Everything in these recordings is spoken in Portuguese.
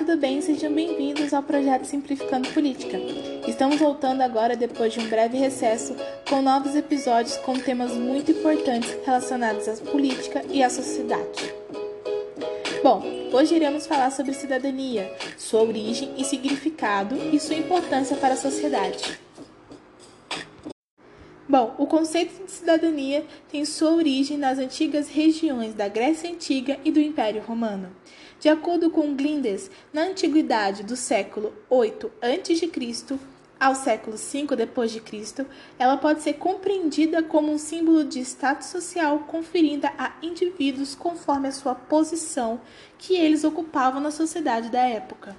tudo bem? Sejam bem-vindos ao projeto Simplificando Política. Estamos voltando agora depois de um breve recesso com novos episódios com temas muito importantes relacionados à política e à sociedade. Bom, hoje iremos falar sobre cidadania, sua origem e significado e sua importância para a sociedade. Bom, o conceito de cidadania tem sua origem nas antigas regiões da Grécia Antiga e do Império Romano. De acordo com Glindes, na antiguidade do século 8 a.C. ao século 5 d.C., ela pode ser compreendida como um símbolo de status social conferida a indivíduos conforme a sua posição que eles ocupavam na sociedade da época.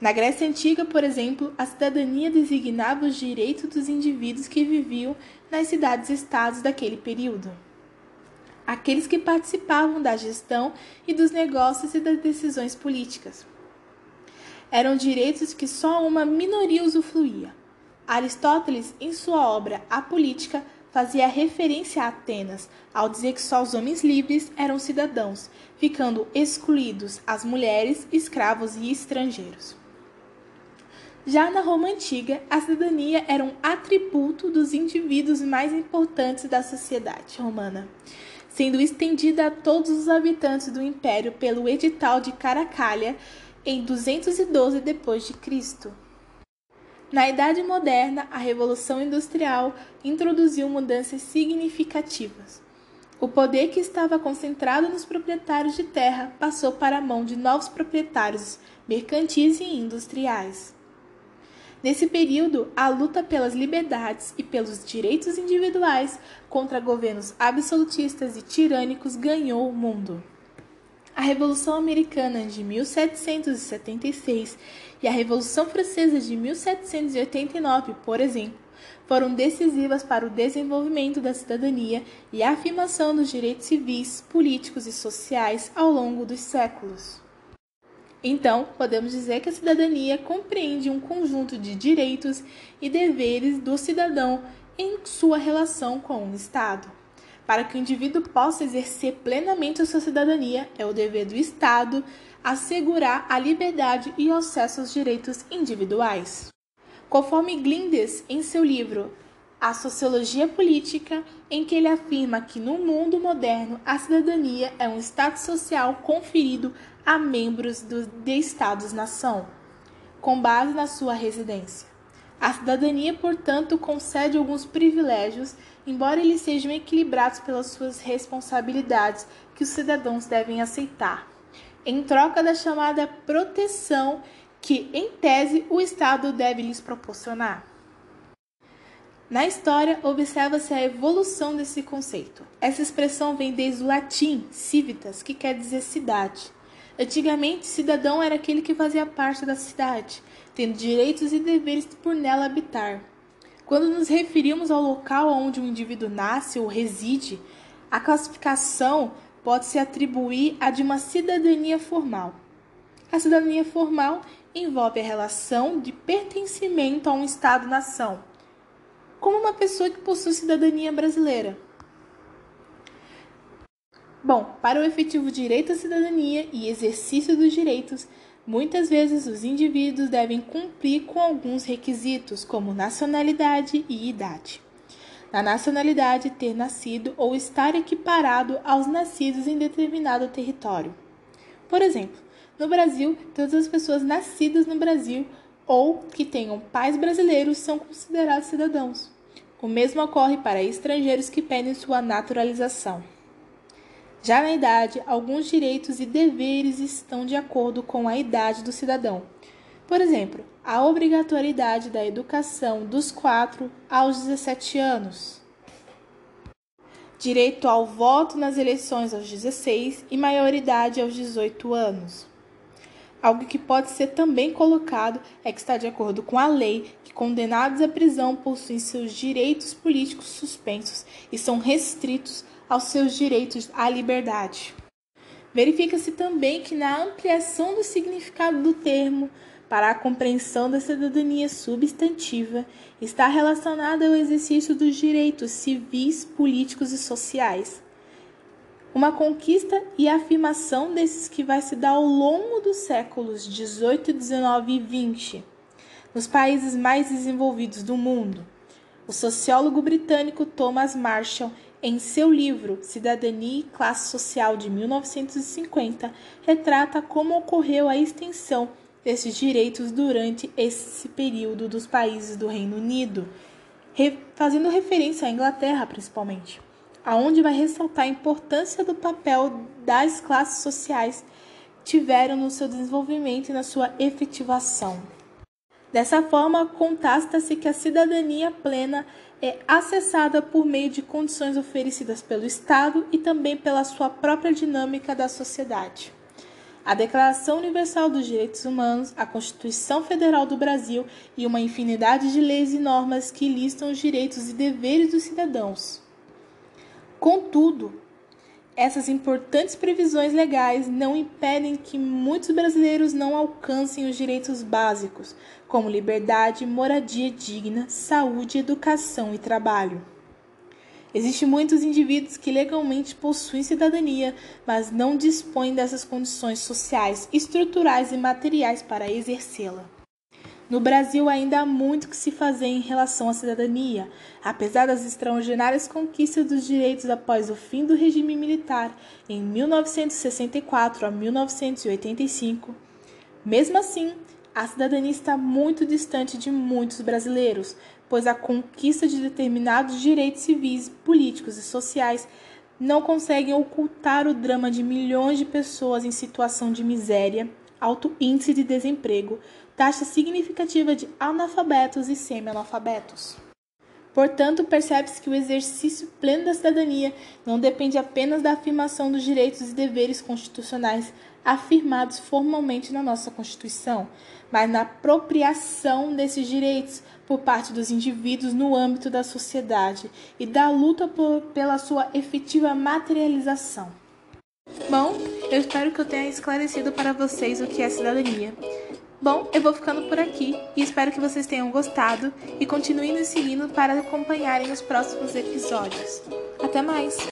Na Grécia Antiga, por exemplo, a cidadania designava os direitos dos indivíduos que viviam nas cidades-estados daquele período. Aqueles que participavam da gestão e dos negócios e das decisões políticas. Eram direitos que só uma minoria usufruía. Aristóteles, em sua obra A Política, fazia referência a Atenas ao dizer que só os homens livres eram cidadãos, ficando excluídos as mulheres, escravos e estrangeiros. Já na Roma antiga, a cidadania era um atributo dos indivíduos mais importantes da sociedade romana, sendo estendida a todos os habitantes do império pelo edital de Caracalha em 212 d.C. Na Idade Moderna, a Revolução Industrial introduziu mudanças significativas. O poder que estava concentrado nos proprietários de terra passou para a mão de novos proprietários mercantis e industriais. Nesse período, a luta pelas liberdades e pelos direitos individuais contra governos absolutistas e tirânicos ganhou o mundo. A Revolução Americana de 1776 e a Revolução Francesa de 1789, por exemplo, foram decisivas para o desenvolvimento da cidadania e a afirmação dos direitos civis, políticos e sociais ao longo dos séculos. Então, podemos dizer que a cidadania compreende um conjunto de direitos e deveres do cidadão em sua relação com o Estado. Para que o indivíduo possa exercer plenamente a sua cidadania, é o dever do Estado assegurar a liberdade e acesso aos direitos individuais. Conforme Glindes, em seu livro A Sociologia Política, em que ele afirma que no mundo moderno a cidadania é um status social conferido a membros do, de Estados-nação, com base na sua residência. A cidadania, portanto, concede alguns privilégios, embora eles sejam equilibrados pelas suas responsabilidades que os cidadãos devem aceitar, em troca da chamada proteção que, em tese, o Estado deve lhes proporcionar. Na história, observa-se a evolução desse conceito. Essa expressão vem desde o latim civitas, que quer dizer cidade. Antigamente, cidadão era aquele que fazia parte da cidade, tendo direitos e deveres por nela habitar. Quando nos referimos ao local onde um indivíduo nasce ou reside, a classificação pode se atribuir a de uma cidadania formal. A cidadania formal envolve a relação de pertencimento a um Estado-nação, como uma pessoa que possui cidadania brasileira. Bom, para o efetivo direito à cidadania e exercício dos direitos, muitas vezes os indivíduos devem cumprir com alguns requisitos, como nacionalidade e idade. Na nacionalidade, ter nascido ou estar equiparado aos nascidos em determinado território. Por exemplo, no Brasil, todas as pessoas nascidas no Brasil ou que tenham pais brasileiros são considerados cidadãos. O mesmo ocorre para estrangeiros que pedem sua naturalização. Já na idade, alguns direitos e deveres estão de acordo com a idade do cidadão. Por exemplo, a obrigatoriedade da educação dos 4 aos 17 anos. Direito ao voto nas eleições aos 16 e maioridade aos 18 anos. Algo que pode ser também colocado é que está de acordo com a lei que condenados à prisão possuem seus direitos políticos suspensos e são restritos aos seus direitos à liberdade. Verifica-se também que na ampliação do significado do termo para a compreensão da cidadania substantiva está relacionada ao exercício dos direitos civis, políticos e sociais. Uma conquista e afirmação desses que vai se dar ao longo dos séculos 18, 19 e 20, nos países mais desenvolvidos do mundo. O sociólogo britânico Thomas Marshall, em seu livro Cidadania e Classe Social de 1950, retrata como ocorreu a extensão desses direitos durante esse período dos países do Reino Unido, fazendo referência à Inglaterra principalmente, aonde vai ressaltar a importância do papel das classes sociais tiveram no seu desenvolvimento e na sua efetivação. Dessa forma, contasta-se que a cidadania plena é acessada por meio de condições oferecidas pelo Estado e também pela sua própria dinâmica da sociedade. A Declaração Universal dos Direitos Humanos, a Constituição Federal do Brasil e uma infinidade de leis e normas que listam os direitos e deveres dos cidadãos. Contudo, essas importantes previsões legais não impedem que muitos brasileiros não alcancem os direitos básicos, como liberdade, moradia digna, saúde, educação e trabalho. Existem muitos indivíduos que legalmente possuem cidadania, mas não dispõem dessas condições sociais, estruturais e materiais para exercê-la. No Brasil ainda há muito que se fazer em relação à cidadania. Apesar das extraordinárias conquistas dos direitos após o fim do regime militar em 1964 a 1985, mesmo assim, a cidadania está muito distante de muitos brasileiros, pois a conquista de determinados direitos civis, políticos e sociais não conseguem ocultar o drama de milhões de pessoas em situação de miséria, alto índice de desemprego, taxa significativa de analfabetos e semi-analfabetos. Portanto, percebe-se que o exercício pleno da cidadania não depende apenas da afirmação dos direitos e deveres constitucionais afirmados formalmente na nossa Constituição, mas na apropriação desses direitos por parte dos indivíduos no âmbito da sociedade e da luta por, pela sua efetiva materialização. Bom, eu espero que eu tenha esclarecido para vocês o que é cidadania. Bom, eu vou ficando por aqui e espero que vocês tenham gostado e continuem nos seguindo para acompanharem os próximos episódios. Até mais!